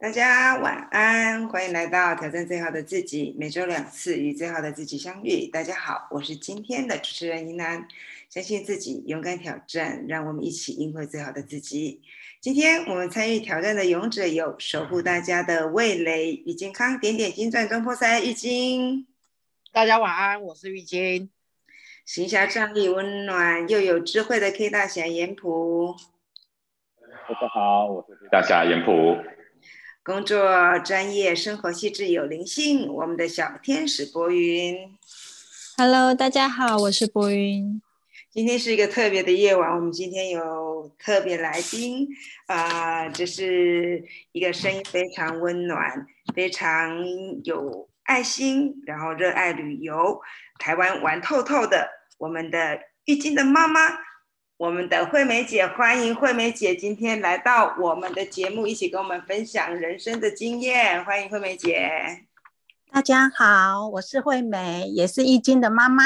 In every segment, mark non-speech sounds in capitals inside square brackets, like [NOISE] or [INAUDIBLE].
大家晚安，欢迎来到挑战最好的自己，每周两次与最好的自己相遇。大家好，我是今天的主持人依楠，相信自己，勇敢挑战，让我们一起赢回最好的自己。今天我们参与挑战的勇者有守护大家的味蕾与健康点点金钻中破塞玉晶。大家晚安，我是玉晶。行侠仗义、温暖又有智慧的 K 大侠严普。大家好，我是 K 大侠严普。工作专业、生活细致有灵性，我们的小天使博云。Hello，大家好，我是博云。今天是一个特别的夜晚，我们今天有特别来宾啊，这是一个声音非常温暖、非常有爱心，然后热爱旅游、台湾玩透透的我们的玉晶的妈妈。我们的惠美姐，欢迎惠美姐今天来到我们的节目，一起跟我们分享人生的经验。欢迎惠美姐。大家好，我是惠美，也是易经的妈妈。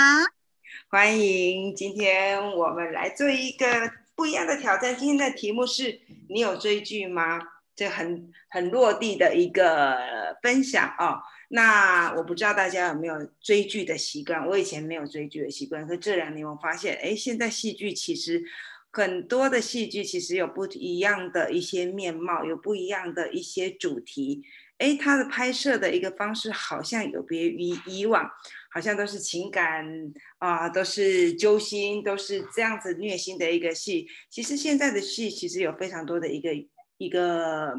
欢迎，今天我们来做一个不一样的挑战。今天的题目是你有追剧吗？这很很落地的一个分享哦。那我不知道大家有没有追剧的习惯，我以前没有追剧的习惯，可这两年我发现，哎，现在戏剧其实很多的戏剧其实有不一样的一些面貌，有不一样的一些主题，哎，它的拍摄的一个方式好像有别于以往，好像都是情感啊，都是揪心，都是这样子虐心的一个戏。其实现在的戏其实有非常多的一个一个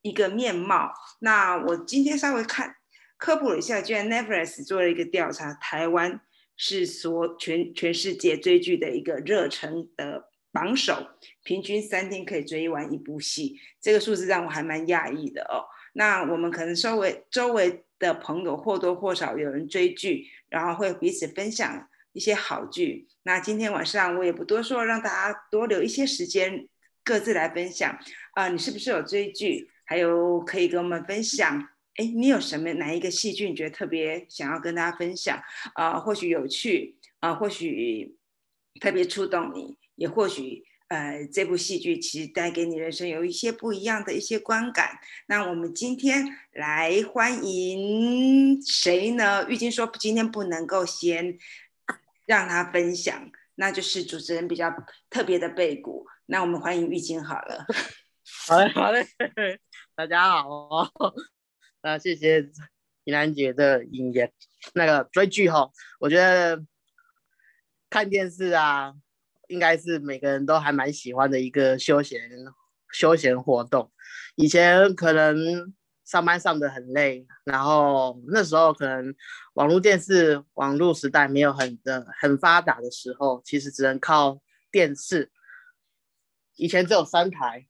一个面貌。那我今天稍微看。科普了一下，居然 Netflix 做了一个调查，台湾是所全全世界追剧的一个热忱的榜首，平均三天可以追完一部戏，这个数字让我还蛮讶异的哦。那我们可能周围周围的朋友或多或少有人追剧，然后会彼此分享一些好剧。那今天晚上我也不多说，让大家多留一些时间，各自来分享啊，你是不是有追剧？还有可以跟我们分享。哎，你有什么哪一个戏剧你觉得特别想要跟大家分享啊？或许有趣啊，或许特别触动你，也或许呃，这部戏剧其实带给你人生有一些不一样的一些观感。那我们今天来欢迎谁呢？玉晶说今天不能够先让他分享，那就是主持人比较特别的背骨。那我们欢迎玉晶好了。[LAUGHS] 好嘞，好嘞，[LAUGHS] 大家好。那谢谢怡兰姐的引言。那个追剧哈，我觉得看电视啊，应该是每个人都还蛮喜欢的一个休闲休闲活动。以前可能上班上的很累，然后那时候可能网络电视、网络时代没有很的很发达的时候，其实只能靠电视。以前只有三台。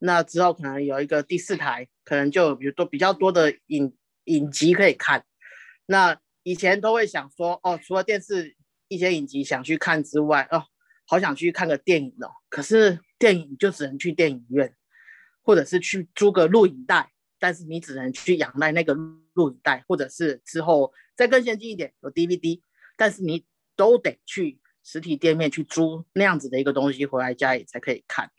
那之后可能有一个第四台，可能就比如说比较多的影影集可以看。那以前都会想说，哦，除了电视一些影集想去看之外，哦，好想去看个电影哦。可是电影就只能去电影院，或者是去租个录影带，但是你只能去仰赖那个录影带，或者是之后再更先进一点有 DVD，但是你都得去。实体店面去租那样子的一个东西回来家里才可以看，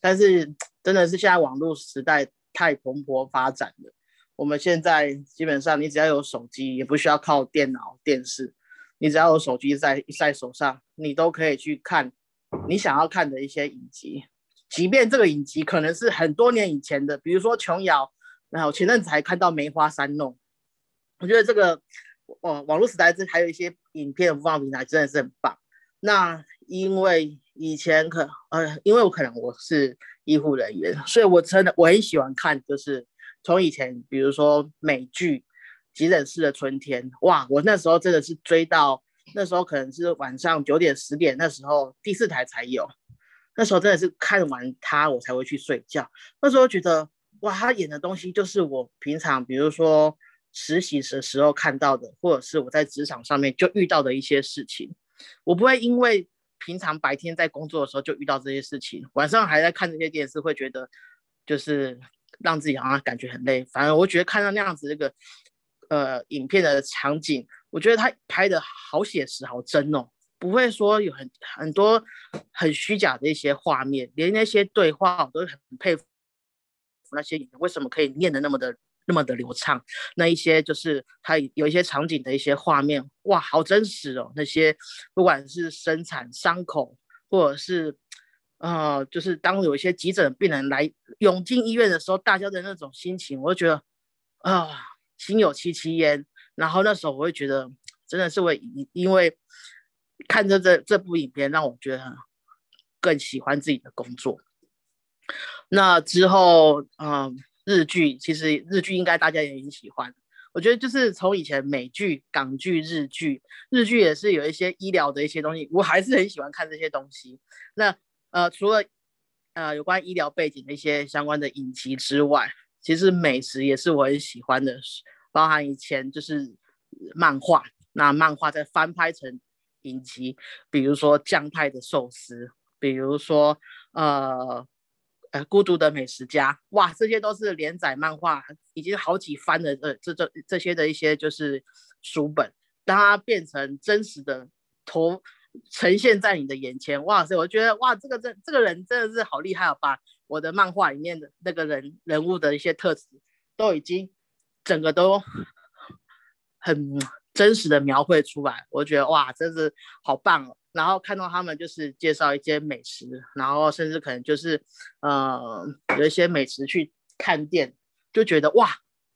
但是真的是现在网络时代太蓬勃发展了，我们现在基本上你只要有手机，也不需要靠电脑、电视，你只要有手机在在手上，你都可以去看你想要看的一些影集，即便这个影集可能是很多年以前的，比如说琼瑶，然后前阵子还看到梅花三弄，我觉得这个哦网络时代这还有一些影片播放平台真的是很棒。那因为以前可呃，因为我可能我是医护人员，所以我真的我很喜欢看，就是从以前，比如说美剧《急诊室的春天》，哇，我那时候真的是追到那时候可能是晚上九点十点，那时候第四台才有，那时候真的是看完它我才会去睡觉。那时候觉得哇，他演的东西就是我平常比如说实习的时候看到的，或者是我在职场上面就遇到的一些事情。我不会因为平常白天在工作的时候就遇到这些事情，晚上还在看这些电视，会觉得就是让自己好像感觉很累。反而我觉得看到那样子这个呃影片的场景，我觉得他拍的好写实、好真哦，不会说有很很多很虚假的一些画面，连那些对话我都很佩服那些演员为什么可以念的那么的那么的流畅？那一些就是它有一些场景的一些画面，哇，好真实哦！那些不管是生产伤口，或者是呃，就是当有一些急诊病人来涌进医院的时候，大家的那种心情，我就觉得啊，心有戚戚焉。然后那时候我会觉得，真的是会因因为看着这这部影片，让我觉得更喜欢自己的工作。那之后，嗯，日剧其实日剧应该大家也很喜欢。我觉得就是从以前美剧、港剧、日剧，日剧也是有一些医疗的一些东西，我还是很喜欢看这些东西。那呃，除了呃有关医疗背景的一些相关的影集之外，其实美食也是我很喜欢的。包含以前就是漫画，那漫画再翻拍成影集，比如说酱派的寿司，比如说呃孤独的美食家，哇，这些都是连载漫画，已经好几番的呃这这这些的一些就是书本，当它变成真实的图呈现在你的眼前，哇塞，我觉得哇这个这这个人真的是好厉害啊，把我的漫画里面的那个人人物的一些特质都已经。整个都很真实的描绘出来，我觉得哇，真是好棒哦！然后看到他们就是介绍一些美食，然后甚至可能就是呃有一些美食去看店，就觉得哇，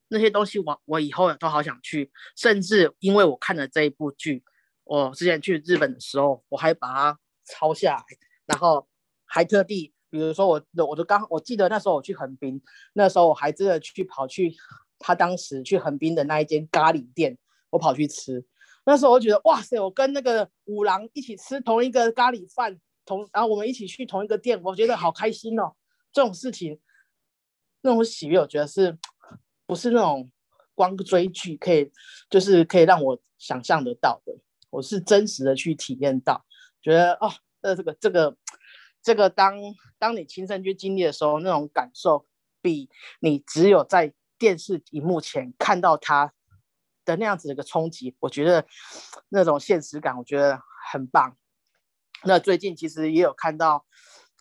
那些东西我我以后都好想去。甚至因为我看了这一部剧，我之前去日本的时候，我还把它抄下来，然后还特地，比如说我我就刚我记得那时候我去横滨，那时候我还真的去跑去。他当时去横滨的那一间咖喱店，我跑去吃。那时候我觉得，哇塞，我跟那个五郎一起吃同一个咖喱饭，同然后我们一起去同一个店，我觉得好开心哦。这种事情，那种喜悦，我觉得是不是那种光追剧可以，就是可以让我想象得到的？我是真实的去体验到，觉得哦，那这个这个这个，当当你亲身去经历的时候，那种感受，比你只有在电视荧幕前看到他那样子的一个冲击，我觉得那种现实感，我觉得很棒。那最近其实也有看到，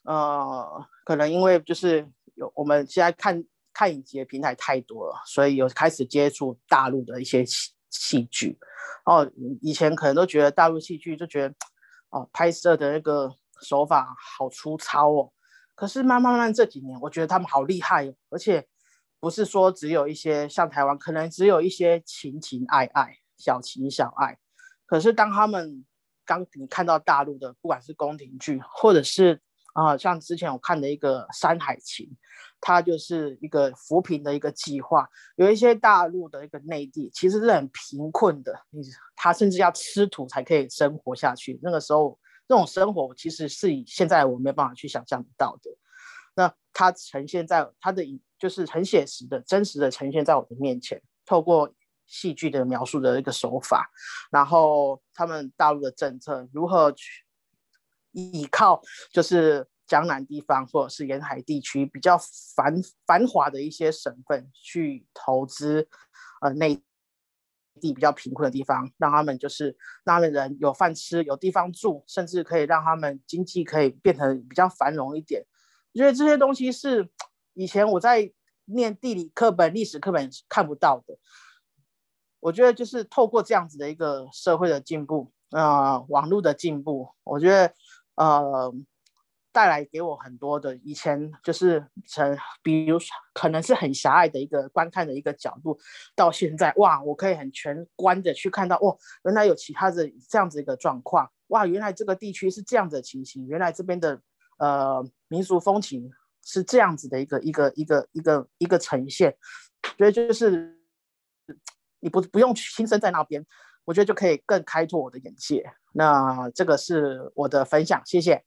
呃，可能因为就是有我们现在看看影集的平台太多了，所以有开始接触大陆的一些戏戏剧。哦，以前可能都觉得大陆戏剧就觉得哦拍摄的那个手法好粗糙哦，可是慢慢慢这几年，我觉得他们好厉害哦，而且。不是说只有一些像台湾，可能只有一些情情爱爱、小情小爱。可是当他们刚你看到大陆的，不管是宫廷剧，或者是啊，像之前我看的一个《山海情》，它就是一个扶贫的一个计划。有一些大陆的一个内地其实是很贫困的，你他甚至要吃土才可以生活下去。那个时候，这种生活其实是以现在我没办法去想象到的。那它呈现在它的影就是很写实的、真实的呈现在我的面前，透过戏剧的描述的一个手法，然后他们大陆的政策如何去依靠，就是江南地方或者是沿海地区比较繁繁华的一些省份去投资，呃内地比较贫困的地方，让他们就是让他们人有饭吃、有地方住，甚至可以让他们经济可以变成比较繁荣一点。因为这些东西是以前我在念地理课本、历史课本看不到的。我觉得就是透过这样子的一个社会的进步，呃，网络的进步，我觉得呃带来给我很多的以前就是成，比如可能是很狭隘的一个观看的一个角度，到现在哇，我可以很全观的去看到，哇，原来有其他的这样子一个状况，哇，原来这个地区是这样的情形，原来这边的。呃，民俗风情是这样子的一个一个一个一个一个呈现，所以就是你不不用去亲身在那边，我觉得就可以更开拓我的眼界。那这个是我的分享，谢谢。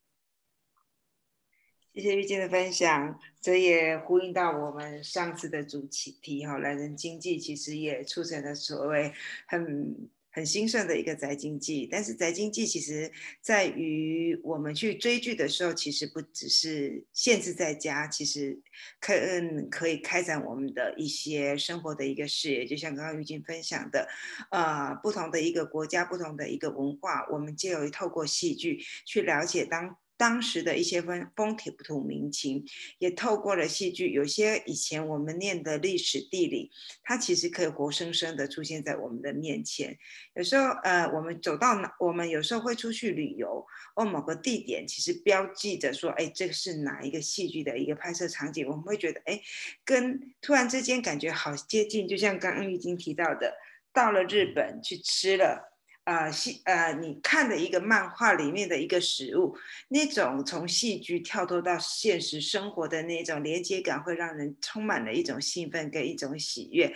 谢谢玉静的分享，这也呼应到我们上次的主题哈，懒人经济其实也促成了所谓很。很兴盛的一个宅经济，但是宅经济其实在于我们去追剧的时候，其实不只是限制在家，其实可嗯可以开展我们的一些生活的一个视野。就像刚刚玉静分享的，呃，不同的一个国家，不同的一个文化，我们就有透过戏剧去了解当。当时的一些风风土民情，也透过了戏剧，有些以前我们念的历史地理，它其实可以活生生的出现在我们的面前。有时候，呃，我们走到哪，我们有时候会出去旅游，或某个地点，其实标记着说，哎，这个是哪一个戏剧的一个拍摄场景，我们会觉得，哎，跟突然之间感觉好接近，就像刚刚玉晶提到的，到了日本去吃了。呃，戏呃，你看的一个漫画里面的一个食物，那种从戏剧跳脱到现实生活的那种连接感，会让人充满了一种兴奋跟一种喜悦。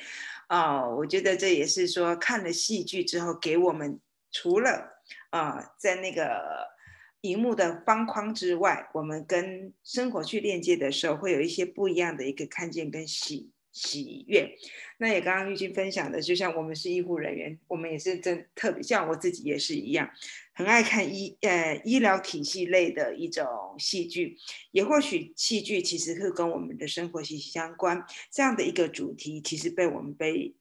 哦，我觉得这也是说看了戏剧之后，给我们除了啊，在那个荧幕的方框之外，我们跟生活去链接的时候，会有一些不一样的一个看见跟喜。喜悦，那也刚刚玉晶分享的，就像我们是医护人员，我们也是真特别，像我自己也是一样，很爱看医呃医疗体系类的一种戏剧，也或许戏剧其实是跟我们的生活息息相关，这样的一个主题，其实被我们被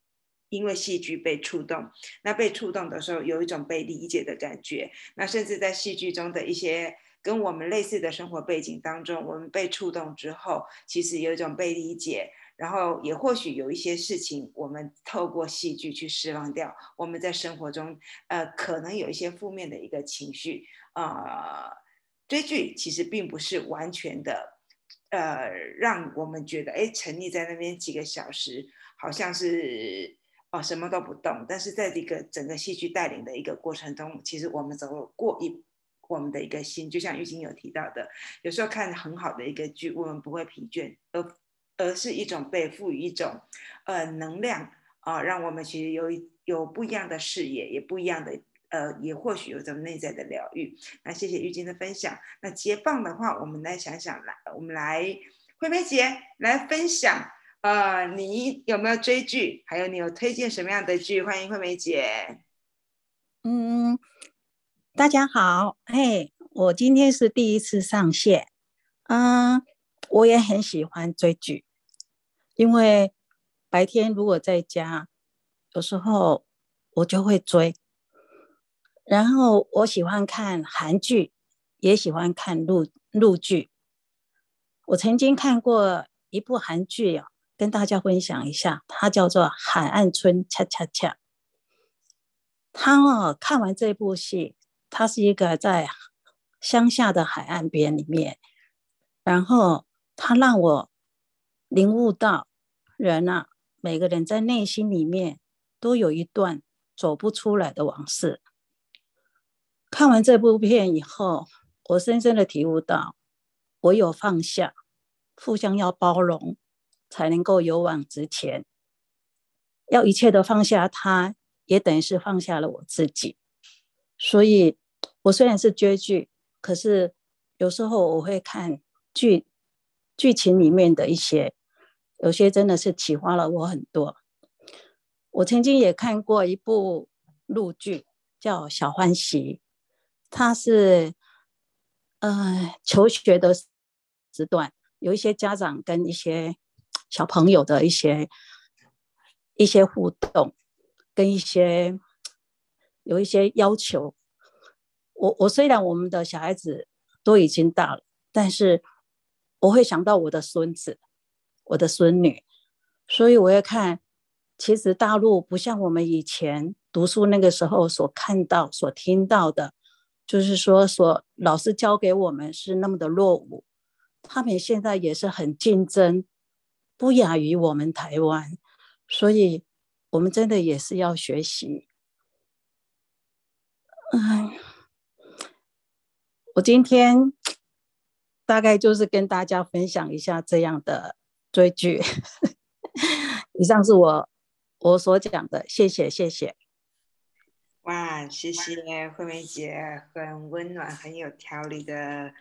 因为戏剧被触动，那被触动的时候，有一种被理解的感觉，那甚至在戏剧中的一些跟我们类似的生活背景当中，我们被触动之后，其实有一种被理解。然后也或许有一些事情，我们透过戏剧去释放掉我们在生活中，呃，可能有一些负面的一个情绪。呃，追剧其实并不是完全的，呃，让我们觉得哎，沉溺在那边几个小时，好像是哦什么都不动。但是在这个整个戏剧带领的一个过程中，其实我们走过一我们的一个心，就像玉晶有提到的，有时候看很好的一个剧，我们不会疲倦，而。而是一种被赋予一种，呃，能量啊，让我们其实有有不一样的视野，也不一样的，呃，也或许有种内在的疗愈。那谢谢玉晶的分享。那接棒的话，我们来想想，来，我们来惠梅姐来分享，呃，你有没有追剧？还有你有推荐什么样的剧？欢迎惠梅姐。嗯，大家好，嘿，我今天是第一次上线，嗯。我也很喜欢追剧，因为白天如果在家，有时候我就会追。然后我喜欢看韩剧，也喜欢看陆陆剧。我曾经看过一部韩剧啊，跟大家分享一下，它叫做《海岸村恰恰恰》。他哦，看完这部戏，他是一个在乡下的海岸边里面，然后。他让我领悟到，人啊，每个人在内心里面都有一段走不出来的往事。看完这部片以后，我深深的体悟到，唯有放下，互相要包容，才能够勇往直前。要一切都放下，他也等于是放下了我自己。所以，我虽然是追剧，可是有时候我会看剧。剧情里面的一些，有些真的是启发了我很多。我曾经也看过一部陆剧，叫《小欢喜》，它是呃求学的时段，有一些家长跟一些小朋友的一些一些互动，跟一些有一些要求。我我虽然我们的小孩子都已经大了，但是。我会想到我的孙子，我的孙女，所以我要看。其实大陆不像我们以前读书那个时候所看到、所听到的，就是说，所老师教给我们是那么的落伍。他们现在也是很竞争，不亚于我们台湾，所以我们真的也是要学习。哎，我今天。大概就是跟大家分享一下这样的追剧。[LAUGHS] 以上是我我所讲的，谢谢谢谢。哇，谢谢慧梅姐，很温暖、很有条理的。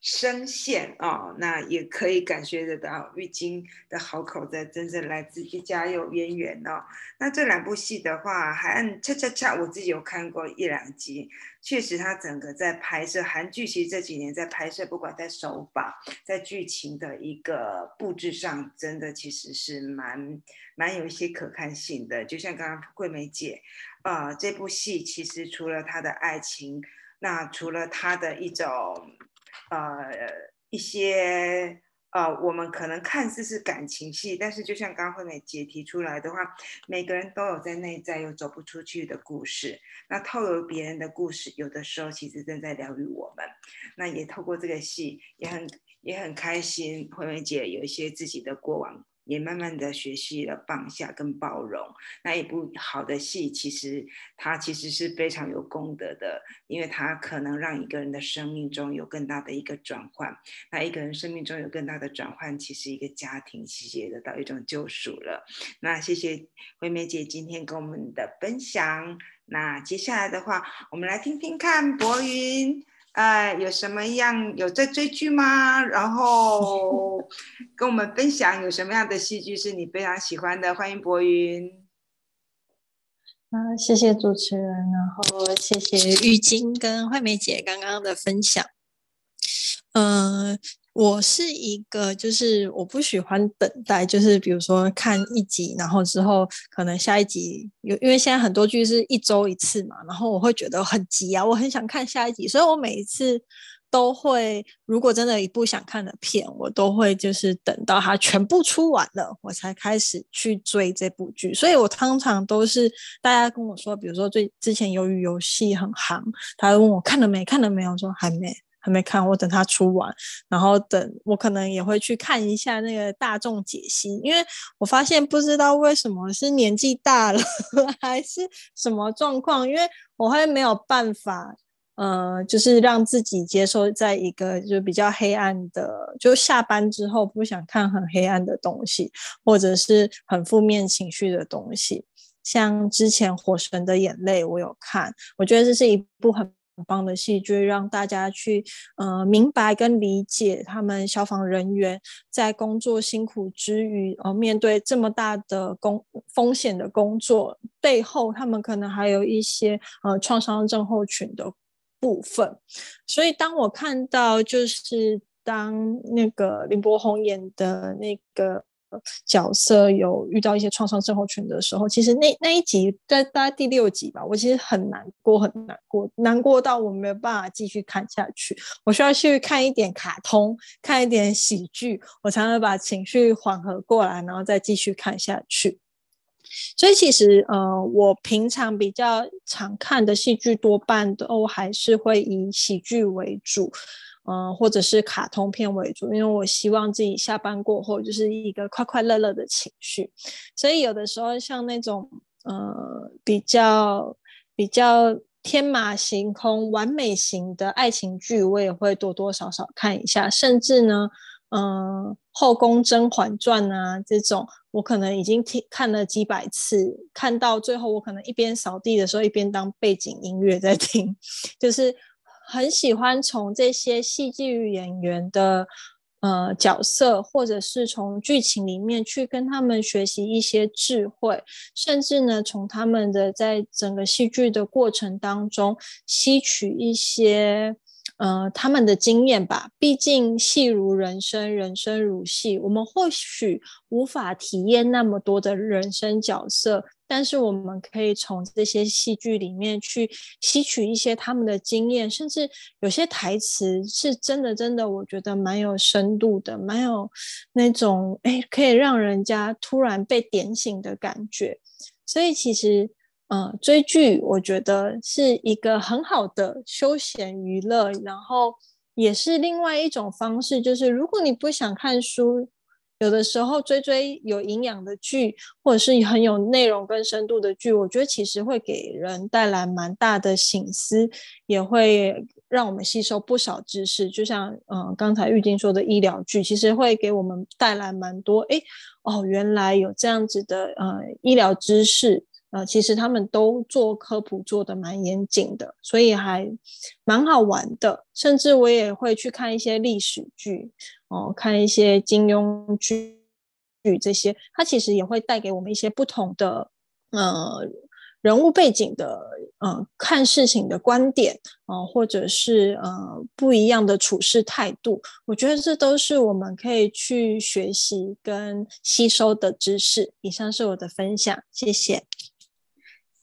声线哦，那也可以感觉得到玉晶的好口才真正来自于家有渊源哦。那这两部戏的话，海岸恰恰恰，我自己有看过一两集，确实它整个在拍摄韩剧，其实这几年在拍摄，不管在手法、在剧情的一个布置上，真的其实是蛮蛮有一些可看性的。就像刚刚桂梅姐，呃，这部戏其实除了他的爱情，那除了他的一种。呃一些。呃，我们可能看似是感情戏，但是就像刚刚惠美姐提出来的话，每个人都有在内在有走不出去的故事。那透露别人的故事，有的时候其实正在疗愈我们。那也透过这个戏，也很也很开心，惠美姐有一些自己的过往。也慢慢的学习了放下跟包容。那一部好的戏，其实它其实是非常有功德的，因为它可能让一个人的生命中有更大的一个转换。那一个人生命中有更大的转换，其实一个家庭其实也得到一种救赎了。那谢谢惠美姐今天跟我们的分享。那接下来的话，我们来听听看博云。哎，有什么样有在追剧吗？然后跟我们分享有什么样的戏剧是你非常喜欢的？欢迎博云。啊，谢谢主持人，然后谢谢玉晶跟惠美姐刚刚的分享。嗯。我是一个，就是我不喜欢等待，就是比如说看一集，然后之后可能下一集有，因为现在很多剧是一周一次嘛，然后我会觉得很急啊，我很想看下一集，所以我每一次都会，如果真的一部想看的片，我都会就是等到它全部出完了，我才开始去追这部剧。所以我通常都是大家跟我说，比如说最之前由于游戏很行，他问我看了没，看了没有，我说还没。还没看，我等它出完，然后等我可能也会去看一下那个大众解析，因为我发现不知道为什么是年纪大了 [LAUGHS] 还是什么状况，因为我会没有办法，呃，就是让自己接受在一个就比较黑暗的，就下班之后不想看很黑暗的东西，或者是很负面情绪的东西，像之前《火神的眼泪》我有看，我觉得这是一部很。很棒的戏剧，让大家去呃明白跟理解他们消防人员在工作辛苦之余，呃面对这么大的工风险的工作背后，他们可能还有一些呃创伤症候群的部分。所以当我看到就是当那个林柏宏演的那个。角色有遇到一些创伤症候群的时候，其实那那一集在大概第六集吧，我其实很难过，很难过，难过到我没有办法继续看下去。我需要去看一点卡通，看一点喜剧，我才能把情绪缓和过来，然后再继续看下去。所以其实，呃，我平常比较常看的戏剧，多半都还是会以喜剧为主。嗯，或者是卡通片为主，因为我希望自己下班过后就是一个快快乐乐的情绪，所以有的时候像那种呃比较比较天马行空、完美型的爱情剧，我也会多多少少看一下，甚至呢，嗯，《后宫甄嬛传》啊这种，我可能已经听看了几百次，看到最后我可能一边扫地的时候一边当背景音乐在听，[LAUGHS] 就是。很喜欢从这些戏剧演员的呃角色，或者是从剧情里面去跟他们学习一些智慧，甚至呢，从他们的在整个戏剧的过程当中吸取一些呃他们的经验吧。毕竟戏如人生，人生如戏，我们或许无法体验那么多的人生角色。但是我们可以从这些戏剧里面去吸取一些他们的经验，甚至有些台词是真的，真的，我觉得蛮有深度的，蛮有那种哎，可以让人家突然被点醒的感觉。所以其实，呃，追剧我觉得是一个很好的休闲娱乐，然后也是另外一种方式，就是如果你不想看书。有的时候追追有营养的剧，或者是很有内容跟深度的剧，我觉得其实会给人带来蛮大的醒思，也会让我们吸收不少知识。就像嗯刚才玉晶说的医疗剧，其实会给我们带来蛮多。哎哦，原来有这样子的呃医疗知识。呃，其实他们都做科普做的蛮严谨的，所以还蛮好玩的。甚至我也会去看一些历史剧，哦，看一些金庸剧剧这些，它其实也会带给我们一些不同的呃人物背景的呃看事情的观点啊，或者是呃不一样的处事态度。我觉得这都是我们可以去学习跟吸收的知识。以上是我的分享，谢谢。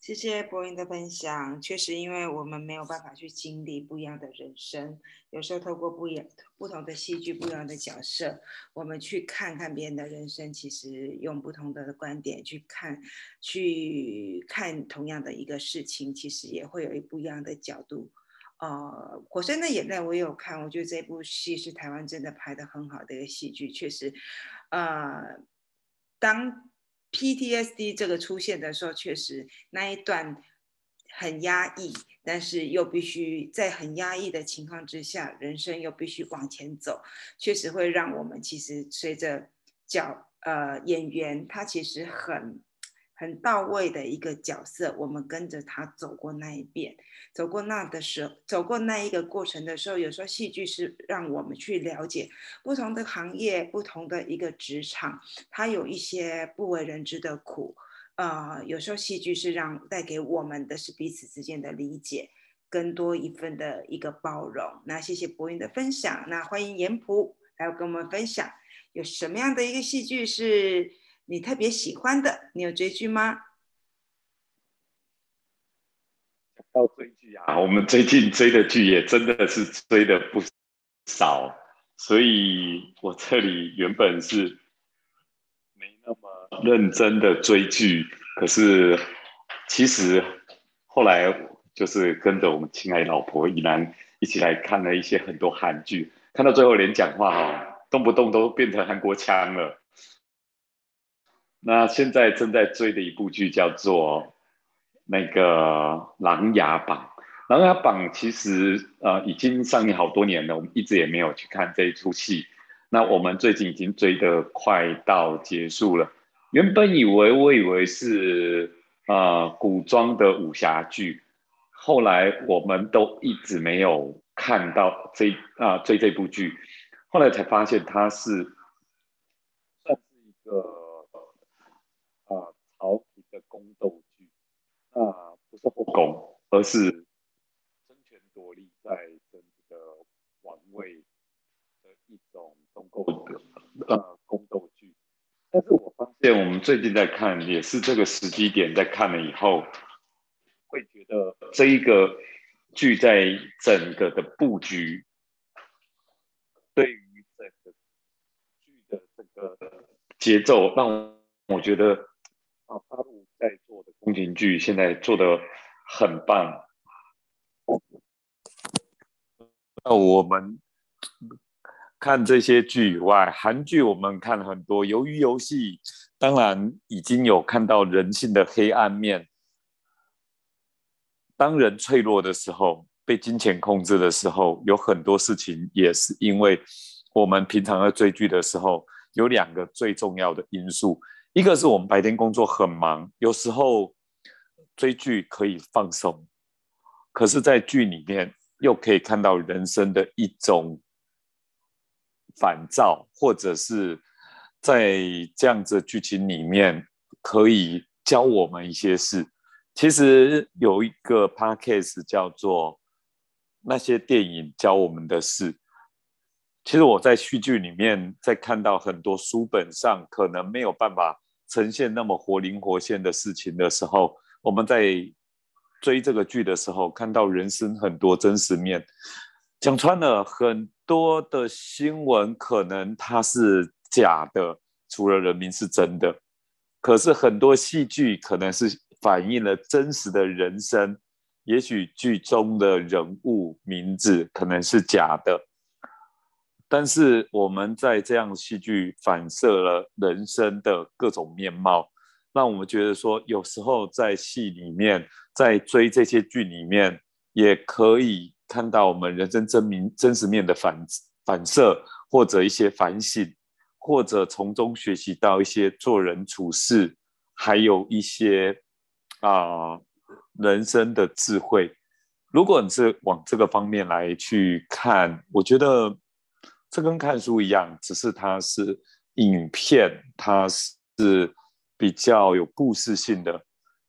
谢谢博云的分享。确实，因为我们没有办法去经历不一样的人生，有时候透过不一样、不同的戏剧、不一样的角色，我们去看看别人的人生，其实用不同的观点去看，去看同样的一个事情，其实也会有一不一样的角度。呃，《火山的眼泪》我有看，我觉得这部戏是台湾真的拍的很好的一个戏剧，确实，呃，当。PTSD 这个出现的时候，确实那一段很压抑，但是又必须在很压抑的情况之下，人生又必须往前走，确实会让我们其实随着角呃演员他其实很。很到位的一个角色，我们跟着他走过那一遍，走过那的时候，走过那一个过程的时候，有时候戏剧是让我们去了解不同的行业、不同的一个职场，它有一些不为人知的苦。呃，有时候戏剧是让带给我们的是彼此之间的理解，更多一份的一个包容。那谢谢博云的分享，那欢迎严普来跟我们分享有什么样的一个戏剧是。你特别喜欢的，你有追剧吗？要追剧啊，我们最近追的剧也真的是追的不少，所以我这里原本是没那么认真的追剧，可是其实后来就是跟着我们亲爱的老婆依然一起来看了一些很多韩剧，看到最后连讲话哈，动不动都变成韩国腔了。那现在正在追的一部剧叫做那个《琅琊榜》。《琅琊榜》其实呃已经上映好多年了，我们一直也没有去看这一出戏。那我们最近已经追得快到结束了。原本以为我以为是呃古装的武侠剧，后来我们都一直没有看到这啊追这部剧，后来才发现它是算是一个。朝廷的宫斗剧，那不是后宫，而是争权夺利，在争这个王位的一种宫斗的呃宫斗剧。但是我发现，我们最近在看，也是这个时机点，在看了以后，会觉得这一个剧在整个的布局，对于整个剧的这个节奏，让我觉得。啊，大陆在做的宫廷剧现在做的很棒。那我们看这些剧以外，韩剧我们看了很多。鱿鱼游戏当然已经有看到人性的黑暗面。当人脆弱的时候，被金钱控制的时候，有很多事情也是因为我们平常在追剧的时候，有两个最重要的因素。一个是我们白天工作很忙，有时候追剧可以放松，可是，在剧里面又可以看到人生的一种反照，或者是在这样子剧情里面可以教我们一些事。其实有一个 podcast 叫做《那些电影教我们的事》。其实我在戏剧里面在看到很多书本上可能没有办法。呈现那么活灵活现的事情的时候，我们在追这个剧的时候，看到人生很多真实面。讲穿了，很多的新闻可能它是假的，除了人民是真的。可是很多戏剧可能是反映了真实的人生，也许剧中的人物名字可能是假的。但是我们在这样戏剧反射了人生的各种面貌，让我们觉得说，有时候在戏里面，在追这些剧里面，也可以看到我们人生真明真实面的反反射，或者一些反省，或者从中学习到一些做人处事，还有一些啊人生的智慧。如果你是往这个方面来去看，我觉得。这跟看书一样，只是它是影片，它是比较有故事性的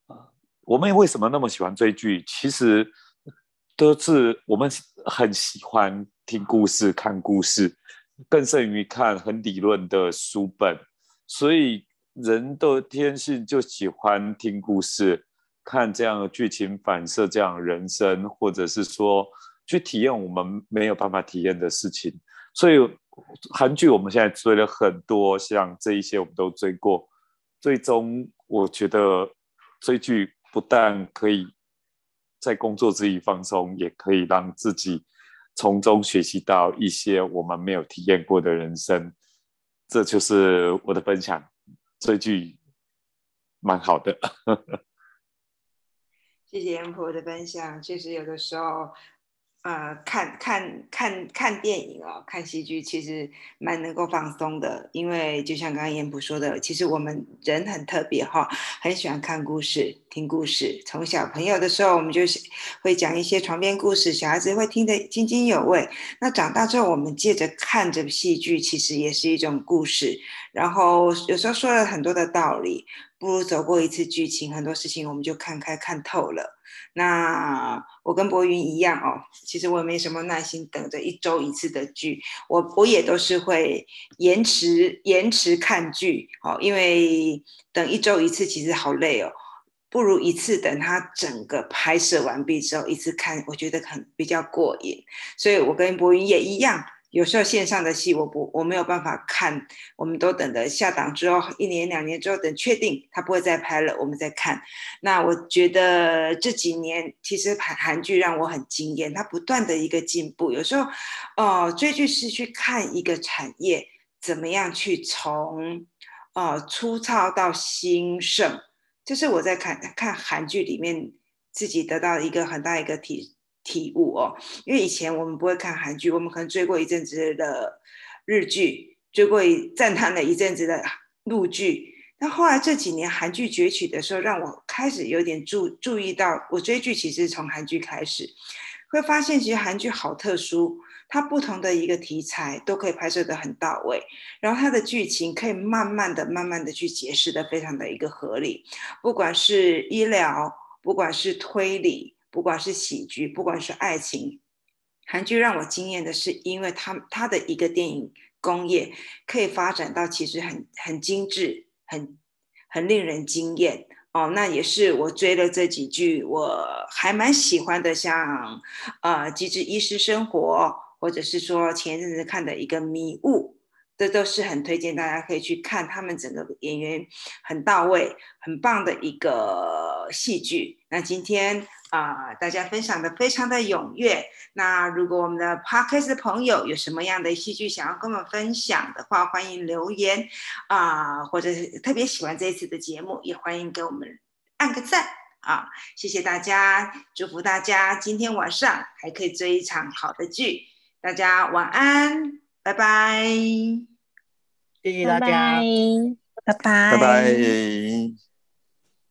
啊。我们为什么那么喜欢追剧？其实都是我们很喜欢听故事、看故事，更胜于看很理论的书本。所以人的天性就喜欢听故事、看这样的剧情反射这样人生，或者是说去体验我们没有办法体验的事情。所以韩剧我们现在追了很多，像这一些我们都追过。最终我觉得追剧不但可以在工作之余放松，也可以让自己从中学习到一些我们没有体验过的人生。这就是我的分享，追剧蛮好的。[LAUGHS] 谢谢严婆的分享，确实有的时候。呃，看看看看电影哦，看戏剧其实蛮能够放松的，因为就像刚刚燕普说的，其实我们人很特别哈，很喜欢看故事、听故事。从小朋友的时候，我们就是会讲一些床边故事，小孩子会听得津津有味。那长大之后，我们借着看着戏剧，其实也是一种故事。然后有时候说了很多的道理，不如走过一次剧情，很多事情我们就看开看透了。那我跟博云一样哦，其实我也没什么耐心等着一周一次的剧，我我也都是会延迟延迟看剧哦，因为等一周一次其实好累哦，不如一次等它整个拍摄完毕之后一次看，我觉得很比较过瘾，所以我跟博云也一样。有时候线上的戏我不我没有办法看，我们都等着下档之后一年两年之后等确定他不会再拍了，我们再看。那我觉得这几年其实韩韩剧让我很惊艳，它不断的一个进步。有时候，哦，追剧是去看一个产业怎么样去从，呃，粗糙到兴盛，这是我在看看韩剧里面自己得到一个很大一个体。体悟哦，因为以前我们不会看韩剧，我们可能追过一阵子的日剧，追过一赞叹了一阵子的陆剧。那后来这几年韩剧崛起的时候，让我开始有点注注意到，我追剧其实从韩剧开始，会发现其实韩剧好特殊，它不同的一个题材都可以拍摄的很到位，然后它的剧情可以慢慢的、慢慢的去解释的非常的一个合理，不管是医疗，不管是推理。不管是喜剧，不管是爱情，韩剧让我惊艳的是，因为它它的一个电影工业可以发展到其实很很精致，很很令人惊艳哦。那也是我追了这几剧，我还蛮喜欢的，像呃《极致医师生活》，或者是说前一阵子看的一个《迷雾》。这都是很推荐大家可以去看，他们整个演员很到位，很棒的一个戏剧。那今天啊，大家分享的非常的踊跃。那如果我们的 podcast 朋友有什么样的戏剧想要跟我们分享的话，欢迎留言啊，或者是特别喜欢这一次的节目，也欢迎给我们按个赞啊！谢谢大家，祝福大家今天晚上还可以追一场好的剧。大家晚安。拜拜，谢谢大家，拜拜，拜拜。